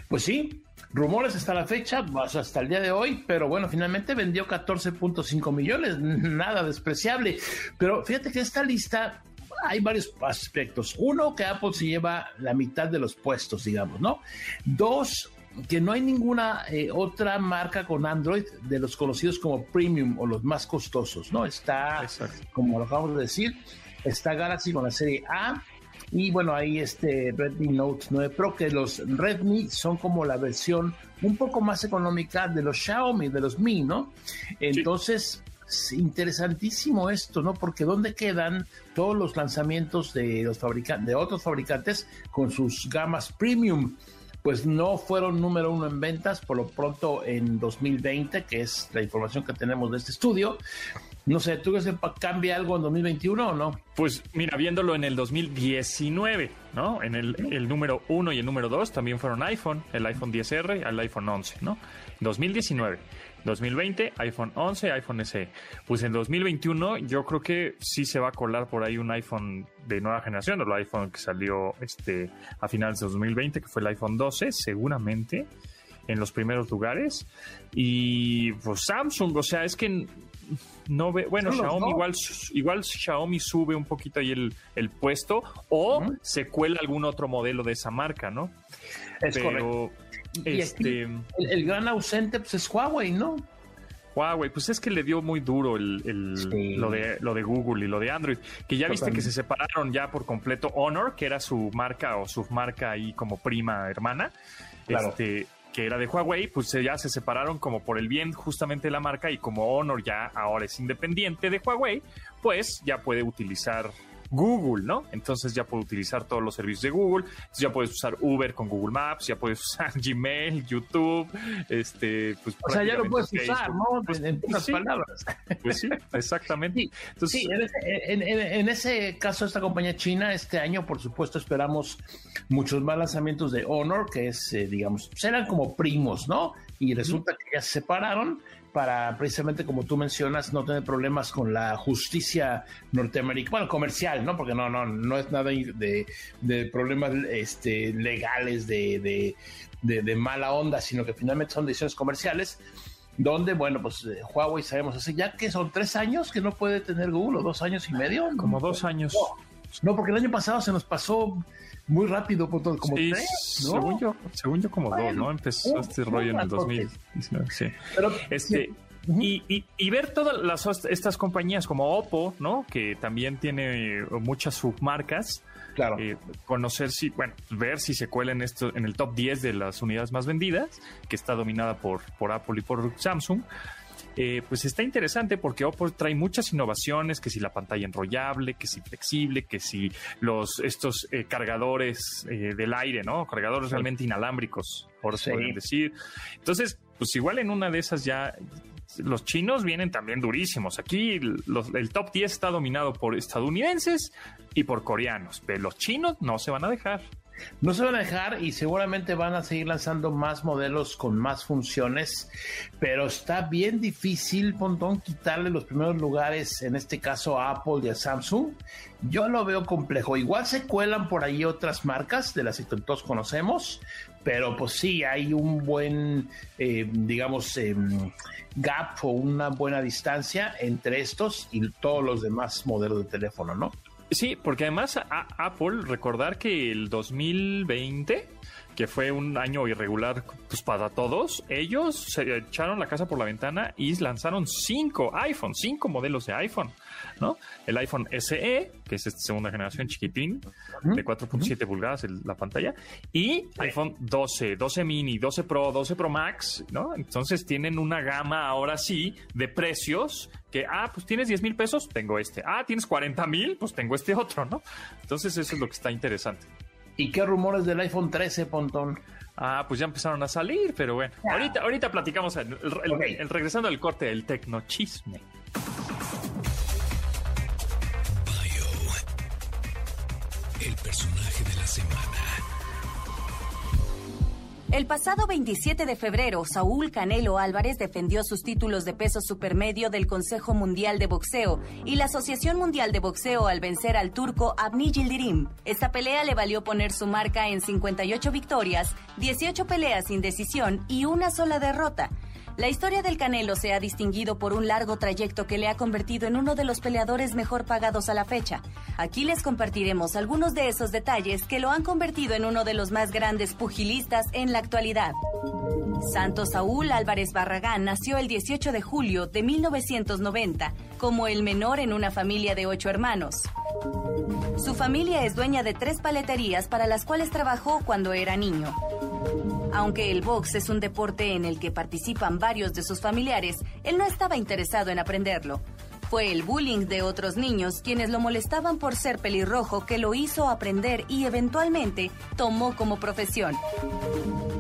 Pues sí, rumores hasta la fecha, hasta el día de hoy, pero bueno, finalmente vendió 14.5 millones, nada despreciable. Pero fíjate que esta lista hay varios aspectos. Uno, que Apple se lleva la mitad de los puestos, digamos, ¿no? Dos, que no hay ninguna eh, otra marca con Android de los conocidos como premium o los más costosos, ¿no? Está, como lo acabamos de decir, está Galaxy con la serie A, y bueno, ahí este Redmi Note 9 Pro, que los Redmi son como la versión un poco más económica de los Xiaomi, de los Mi, ¿no? Entonces, interesantísimo esto, ¿no? Porque ¿dónde quedan todos los lanzamientos de los fabricantes, de otros fabricantes con sus gamas premium? Pues no fueron número uno en ventas, por lo pronto en 2020, que es la información que tenemos de este estudio. No sé, ¿tú crees que cambia algo en 2021 o no? Pues mira, viéndolo en el 2019, ¿no? En el, número 1 y el número 2 también fueron iPhone, el iPhone 10R y el iPhone 11, ¿no? 2019. 2020, iPhone 11, iPhone SE. Pues en 2021 yo creo que sí se va a colar por ahí un iPhone de nueva generación, el iPhone que salió este, a finales de 2020, que fue el iPhone 12, seguramente en los primeros lugares. Y pues Samsung, o sea, es que no ve, bueno, Xiaomi igual, igual Xiaomi sube un poquito ahí el, el puesto o se cuela algún otro modelo de esa marca, ¿no? Es Pero este el, gran ausente pues es Huawei, ¿no? Huawei, pues es que le dio muy duro el, lo, de, lo de Google y lo de Android, que ya viste que se separaron ya por completo Honor, que era su marca o submarca ahí como prima hermana. Este, que era de Huawei, pues ya se separaron como por el bien justamente de la marca y como Honor ya ahora es independiente de Huawei, pues ya puede utilizar Google, ¿no? Entonces ya puedes utilizar todos los servicios de Google, ya puedes usar Uber con Google Maps, ya puedes usar Gmail, YouTube, este, pues... O sea, ya lo puedes usar, ¿no? Pues, en pocas pues palabras. Pues sí, exactamente. Sí, en, ese, caso, esta compañía china, este año, por supuesto, esperamos muchos más lanzamientos de Honor, que es, eh, digamos, serán como primos, ¿no? Y resulta que ya se separaron para precisamente como tú mencionas no tener problemas con la justicia norteamericana, bueno, comercial, ¿no? Porque no, no, no es nada de, de problemas este, legales de, de, mala onda, sino que finalmente son decisiones comerciales donde, bueno, pues eh, Huawei sabemos hace ya que son tres años que no puede tener Google, o dos años y medio. Como dos años. No, porque el año pasado se nos pasó muy rápido, como tres, Según yo, según yo como dos, ¿no? Empezó este rollo en el 2019, sí. Pero, este, y, y, ver todas las, estas compañías como Oppo, ¿no? Que también tiene muchas submarcas. Claro. Eh, conocer si, bueno, ver si se cuela en, esto, en el top 10 de las unidades más vendidas, que está dominada por, por Apple y por Samsung. Eh, pues está interesante porque Oppo trae muchas innovaciones, que si la pantalla enrollable, que si flexible, que si los estos eh, cargadores eh, del aire, ¿no? Cargadores realmente inalámbricos, por sí. decir. Entonces, pues igual en una de esas ya los chinos vienen también durísimos. Aquí el top 10 está dominado por estadounidenses y por coreanos, pero los chinos no se van a dejar. No se van a dejar y seguramente van a seguir lanzando más modelos con más funciones, pero está bien difícil, Pontón, quitarle los primeros lugares, en este caso a Apple y a Samsung. Yo lo veo complejo. Igual se cuelan por ahí otras marcas de las que todos conocemos, pero pues sí, hay un buen, eh, digamos, em, gap o una buena distancia entre estos y todos los demás modelos de teléfono, ¿no? Sí, porque además Apple, recordar que el 2020, que fue un año irregular pues, para todos, ellos se echaron la casa por la ventana y lanzaron cinco iPhones, cinco modelos de iPhone, ¿no? El iPhone SE, que es esta segunda generación chiquitín, de 4.7 pulgadas la pantalla, y iPhone 12, 12 mini, 12 Pro, 12 Pro Max, ¿no? Entonces tienen una gama ahora sí de precios que, ah, pues tienes 10 mil pesos, tengo este. Ah, tienes 40 mil, pues tengo este otro, ¿no? Entonces eso es lo que está interesante. ¿Y qué rumores del iPhone 13, Pontón? Ah, pues ya empezaron a salir, pero bueno. Ahorita, ahorita platicamos, el, regresando al corte, del tecnochisme. El personaje de la semana. El pasado 27 de febrero, Saúl Canelo Álvarez defendió sus títulos de peso supermedio del Consejo Mundial de Boxeo y la Asociación Mundial de Boxeo al vencer al turco Abni Yildirim. Esta pelea le valió poner su marca en 58 victorias, 18 peleas sin decisión y una sola derrota. La historia del Canelo se ha distinguido por un largo trayecto que le ha convertido en uno de los peleadores mejor pagados a la fecha. Aquí les compartiremos algunos de esos detalles que lo han convertido en uno de los más grandes pugilistas en la actualidad. Santos Saúl Álvarez Barragán nació el 18 de julio de 1990 como el menor en una familia de ocho hermanos. Su familia es dueña de tres paleterías para las cuales trabajó cuando era niño. Aunque el box es un deporte en el que participan varios de sus familiares, él no estaba interesado en aprenderlo. Fue el bullying de otros niños quienes lo molestaban por ser pelirrojo que lo hizo aprender y eventualmente tomó como profesión.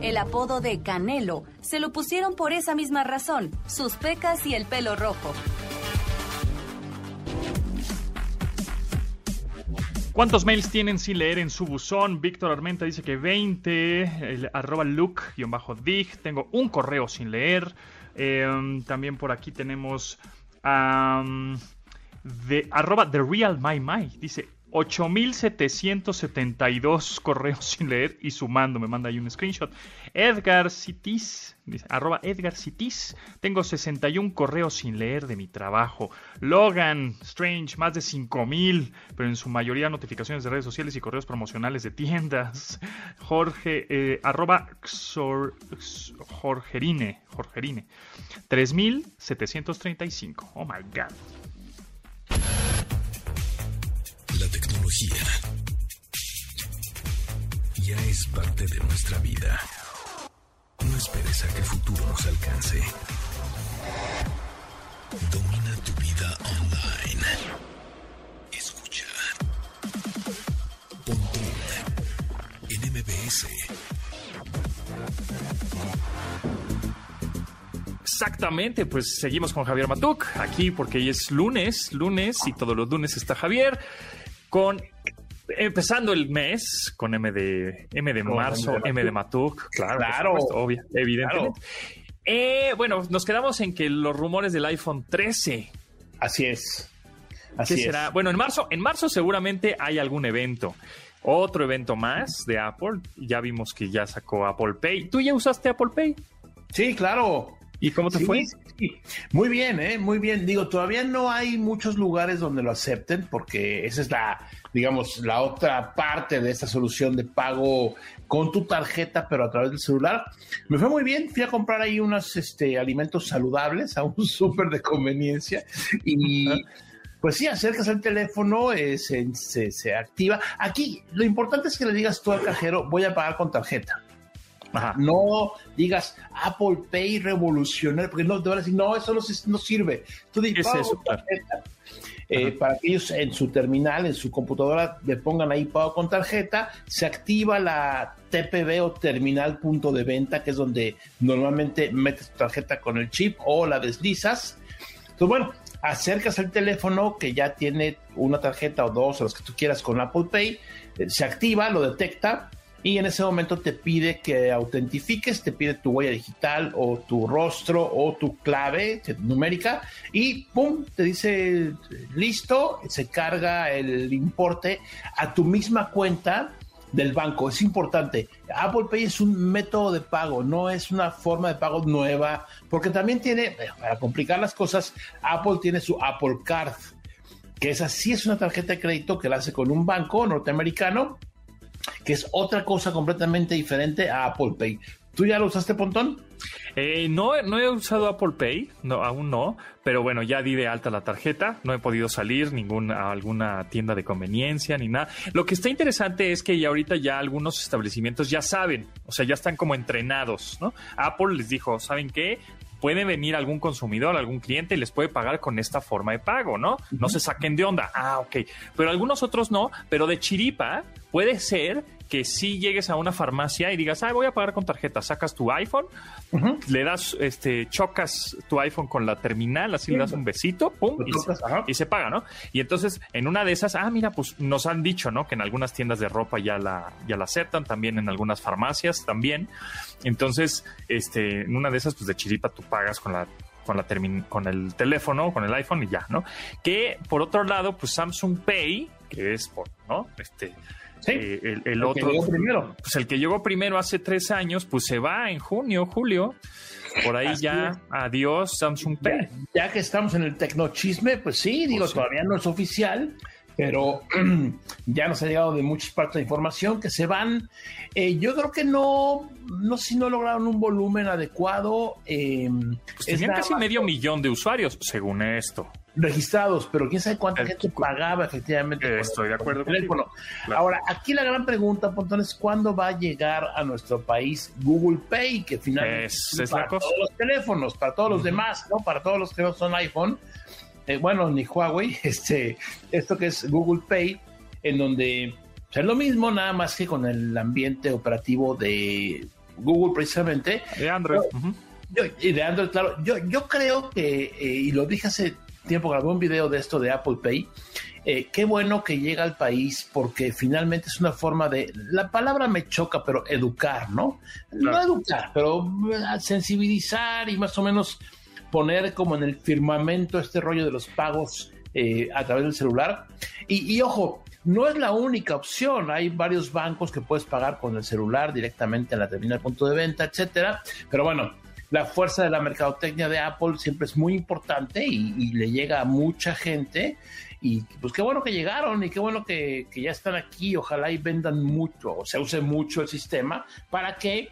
El apodo de Canelo se lo pusieron por esa misma razón, sus pecas y el pelo rojo. ¿Cuántos mails tienen sin leer en su buzón? Víctor Armenta dice que 20, el, arroba Luke-Dig. Tengo un correo sin leer. Em, también por aquí tenemos de, arroba The Real My My. Dice 8772 correos sin leer y sumando. Me manda ahí un screenshot. Edgar Citis, arroba Edgar Citis, tengo 61 correos sin leer de mi trabajo. Logan Strange, más de 5000, pero en su mayoría notificaciones de redes sociales y correos promocionales de tiendas. Jorge, eh, arroba Jorgerine, Jorgerine, 3735. Oh my god. La tecnología ya es parte de nuestra vida. No esperes a que el futuro nos alcance. Domina tu vida online. Escucha. Ponte en MBS. Exactamente, pues seguimos con Javier Matuk aquí porque hoy es lunes, lunes y todos los lunes está Javier con empezando el mes con M de M de marzo, M de Matuk, claro, Claro. obvio, evidentemente. Eh, bueno, nos quedamos en que los rumores del iPhone 13. Así es. ¿Qué Así es. será? Bueno, en marzo, en marzo seguramente hay algún evento. Otro evento más de Apple. Ya vimos que ya sacó Apple Pay. ¿Tú ya usaste Apple Pay? Sí, claro. ¿Y cómo te Sí, fue? sí. Muy bien, ¿eh? Muy bien. Digo, todavía no hay muchos lugares donde lo acepten porque esa es la, digamos, la otra parte de esta solución de pago con tu tarjeta, pero a través del celular. Me fue muy bien. Fui a comprar ahí unos este, alimentos saludables a un súper de conveniencia y... Pues sí, acercas el teléfono, eh, se, se- se activa. Aquí lo importante es que le digas tú al cajero, voy a pagar con tarjeta. Ajá. No digas Apple Pay revolucionario, porque no te van a decir, no, eso no, sirve. Tú ¿Qué dices, es "Pago eso? con tarjeta". Eh, para que ellos en su terminal, en su computadora, le pongan ahí pago con tarjeta, se activa la TPV o terminal punto de venta, que es donde normalmente metes tu tarjeta con el chip o la deslizas. Entonces, bueno, acercas el teléfono que ya tiene una tarjeta o dos o las que tú quieras con Apple Pay, eh, se activa, lo detecta y en ese momento te pide que autentifiques, te pide tu huella digital o tu rostro o tu clave numérica y pum, te dice listo, se carga el importe a tu misma cuenta del banco. Es importante. Apple Pay es un método de pago, no es una forma de pago nueva, porque también tiene, para complicar las cosas, Apple tiene su Apple Card, que esa sí es una tarjeta de crédito que la hace con un banco norteamericano, que es otra cosa completamente diferente a Apple Pay. ¿Tú ya lo usaste, Pontón? Eh, no, no he usado Apple Pay, no, aún no, pero bueno, ya di de alta la tarjeta, no he podido salir a alguna tienda de conveniencia ni nada. Lo que está interesante es que ya ahorita ya algunos establecimientos ya saben, o sea, ya están como entrenados, ¿no? Apple les dijo, ¿saben qué? Puede venir algún consumidor, algún cliente y les puede pagar con esta forma de pago, ¿no? No se saquen de onda. Ah, ok. Pero algunos otros no, pero de chiripa puede ser que si llegues a una farmacia y digas, ah, voy a pagar con tarjeta, sacas tu iPhone, le das, este, chocas tu iPhone con la terminal, así le das un besito, pum, y, y, se paga, ¿no? Y entonces, en una de esas, ah, mira, pues nos han dicho, ¿no? Que en algunas tiendas de ropa ya la, ya la aceptan, también en algunas farmacias también. Entonces, este, en una de esas, pues de chiripa tú pagas con la con la con el teléfono, con el iPhone y ya, ¿no? Que por otro lado, pues Samsung Pay, que es por, ¿no? Este, eh, el, otro, que llegó primero. pues el que llegó primero hace tres años, pues se va en junio, julio. Por ahí ya, adiós Samsung Pay. Ya, que estamos en el tecnochisme, pues sí, digo, pues todavía no es oficial, pero ya nos ha llegado de muchas partes de información que se van. Eh, yo creo que no, no si no lograron un volumen adecuado. Eh, pues tenían casi medio millón de usuarios, según esto. Registrados, pero quién sabe cuánta gente pagaba efectivamente. estoy de acuerdo. Teléfono. Ahora, aquí la gran pregunta, Pontón, es cuándo va a llegar a nuestro país Google Pay, que finalmente es, para todos los teléfonos, para todos los demás, ¿no? Para todos los que no son iPhone eh, bueno, ni Huawei, este, esto que es Google Pay, en donde es lo mismo, nada más que con el ambiente operativo de Google precisamente. De Android. y de Android, claro. Yo, yo creo que, eh, y lo dije hace tiempo, grabé un video de esto de Apple Pay. Eh, qué bueno que llega al país porque finalmente es una forma de, la palabra me choca, pero educar, ¿no? No educar, pero sensibilizar y más o menos poner como en el firmamento este rollo de los pagos eh, a través del celular. Y, ojo, no es la única opción. Hay varios bancos que puedes pagar con el celular directamente en la terminal punto de venta, etcétera. Pero bueno, la fuerza de la mercadotecnia de Apple siempre es muy importante y, le llega a mucha gente. Y pues qué bueno que llegaron y qué bueno que, que ya están aquí. Ojalá y vendan mucho o se use mucho el sistema para que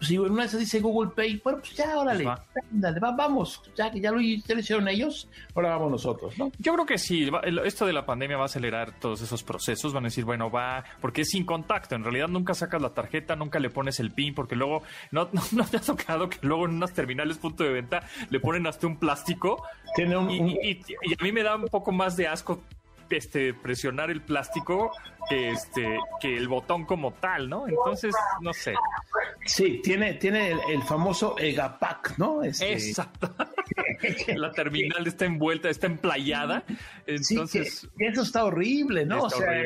si una vez dice Google Pay, bueno, pues ya, órale, pues vamos, ya que ya lo, hicieron ellos, ahora vamos nosotros, ¿no? Yo creo que sí, esto de la pandemia va a acelerar todos esos procesos, van a decir, bueno, va, porque es sin contacto, en realidad nunca sacas la tarjeta, nunca le pones el PIN, porque luego, no, no, te ha tocado que luego en unas terminales punto de venta le ponen hasta un plástico. Tiene un, y a mí me da un poco más de asco este, presionar el plástico que, este, que el botón como tal, ¿no? Entonces, no sé. Sí, tiene, tiene el, famoso Egapac, ¿no? Este... Exacto. La terminal está envuelta, está emplayada. Entonces. eso está horrible, ¿no? o sea,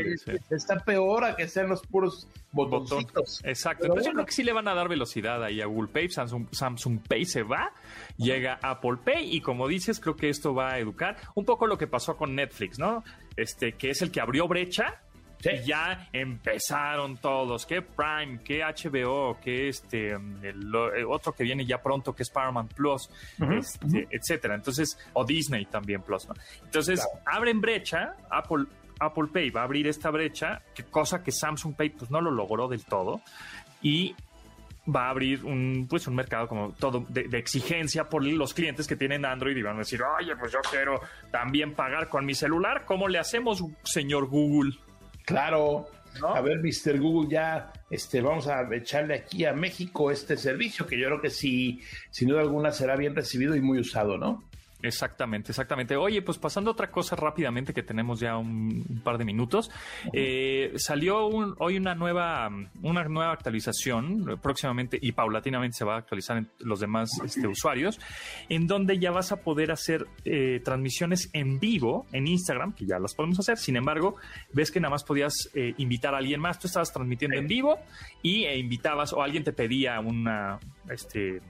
está peor a que sean los puros botoncitos. Exacto. Entonces, yo creo que sí le van a dar velocidad ahí a Google Pay. Samsung, Samsung Pay se va, llega Apple Pay, y como dices, creo que esto va a educar un poco lo que pasó con Netflix, ¿no? Este, que es el que abrió brecha y ya empezaron todos, que Prime, que HBO, que este, el, otro que viene ya pronto, que es Paramount Plus, este, etcétera. Entonces, o Disney también Plus, ¿no? Entonces, abren brecha, Apple, Apple Pay va a abrir esta brecha, que cosa que Samsung Pay pues no lo logró del todo. Y va a abrir un, pues, un mercado como todo de, exigencia por los clientes que tienen Android y van a decir, oye, pues yo quiero también pagar con mi celular. ¿Cómo le hacemos, señor Google? Claro. A ver, Mr. Google, ya este, vamos a echarle aquí a México este servicio que yo creo que sí, sin duda alguna será bien recibido y muy usado, ¿no? Exactamente, exactamente. Oye, pues pasando a otra cosa rápidamente que tenemos ya un, par de minutos, eh, salió hoy una nueva, una nueva actualización próximamente y paulatinamente se va a actualizar en los demás este, usuarios, en donde ya vas a poder hacer eh, transmisiones en vivo en Instagram, que ya las podemos hacer. Sin embargo, ves que nada más podías eh, invitar a alguien más. Tú estabas transmitiendo en vivo y invitabas o alguien te pedía una, este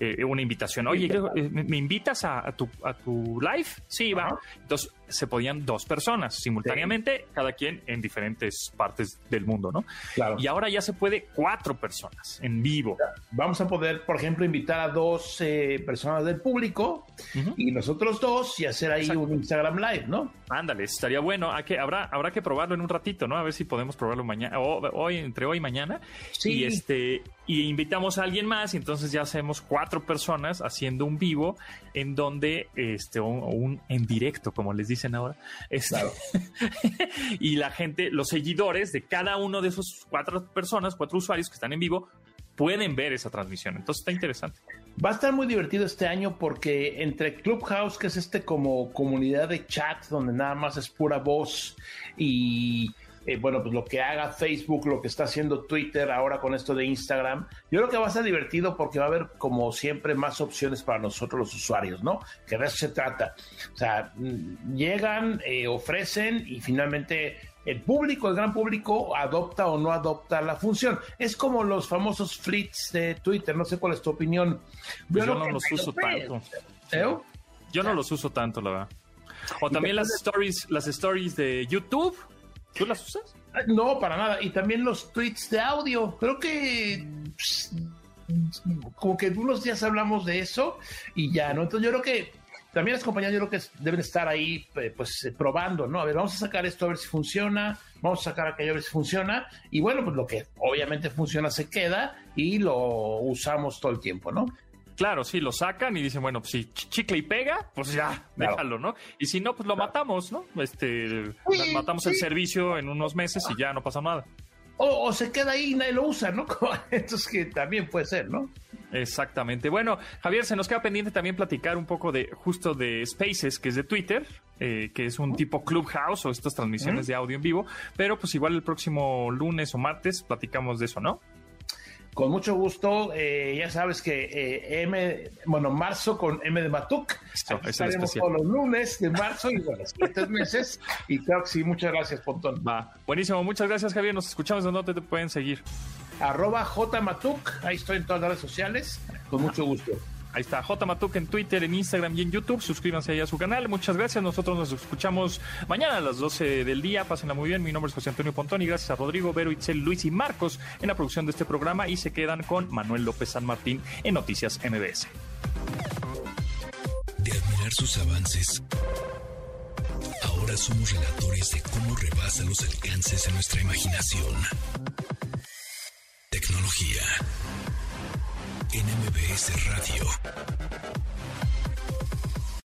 eh, una invitación. Oye, eh, ¿me invitas a, tu, a tu live? Sí, va. Entonces se podían dos personas simultáneamente, cada quien en diferentes partes del mundo, ¿no? Claro. Y ahora ya se puede cuatro personas en vivo. Vamos a poder, por ejemplo, invitar a dos eh, personas del público y nosotros dos y hacer ahí un Instagram Live, ¿no? Ándale, estaría bueno. que, habrá, habrá que probarlo en un ratito, ¿no? A ver si podemos probarlo mañana, o hoy, entre hoy y mañana. Sí. Y este, y invitamos a alguien más y entonces ya hacemos cuatro personas haciendo un vivo en donde, este, un, en directo, como les dicen ahora. Este, y la gente, los seguidores de cada uno de esos cuatro personas, cuatro usuarios que están en vivo, pueden ver esa transmisión. Entonces está interesante. Va a estar muy divertido este año porque entre Clubhouse, que es este como comunidad de chat donde nada más es pura voz y eh, bueno, pues lo que haga Facebook, lo que está haciendo Twitter ahora con esto de Instagram. Yo creo que va a ser divertido porque va a haber, como siempre, más opciones para nosotros los usuarios, ¿no? Que de eso se trata. O sea, mm, llegan, eh, ofrecen y finalmente el público, el gran público, adopta o no adopta la función. Es como los famosos fleets de Twitter. No sé cuál es tu opinión. Pues yo no los uso tanto. ¿Eh? Yo no los uso tanto, la verdad. O también las stories, las stories de YouTube. ¿Tú las usas? Ah, no, para nada. Y también los tweets de audio. Creo que como que unos días hablamos de eso y ya, ¿no? Entonces yo creo que también las compañías yo creo que deben estar ahí eh, pues eh, probando, ¿no? A ver, vamos a sacar esto a ver si funciona, vamos a sacar aquello a ver si funciona y bueno, pues lo que obviamente funciona se queda y lo usamos todo el tiempo, ¿no? Claro, sí, lo sacan y dicen, bueno, pues si chicle y pega, pues ya, déjalo, ¿no? Y si no, pues lo matamos, ¿no? Este, matamos el servicio en unos meses y ya no pasa nada. O, se queda ahí y nadie lo usa, ¿no? Entonces que también puede ser, ¿no? Exactamente. Bueno, Javier, se nos queda pendiente también platicar un poco de justo de Spaces, que es de Twitter, eh, que es un tipo Clubhouse o estas transmisiones de audio en vivo, pero pues igual el próximo lunes o martes platicamos de eso, ¿no? Con mucho gusto, eh, ya sabes que eh, M, bueno, marzo con M de Matuk. estaremos todos los lunes de marzo y bueno, tres meses. Y claro que sí, muchas gracias, Pontón. Va, buenísimo, muchas gracias, Javier. Nos escuchamos donde te pueden seguir. Arroba Matuk, ahí estoy en todas las redes sociales, con mucho gusto. Ahí está, J Matuk en Twitter, en Instagram y en YouTube. Suscríbanse ahí a su canal. Muchas gracias. Nosotros nos escuchamos mañana a las 12 del día. Pásenla muy bien. Mi nombre es José Antonio Pontón y gracias a Rodrigo, Vero, Itzel, Luis y Marcos en la producción de este programa. Y se quedan con Manuel López San Martín en Noticias MBS. De admirar sus avances, ahora somos relatores de cómo rebasa los alcances de nuestra imaginación. Tecnología en MBS Radio.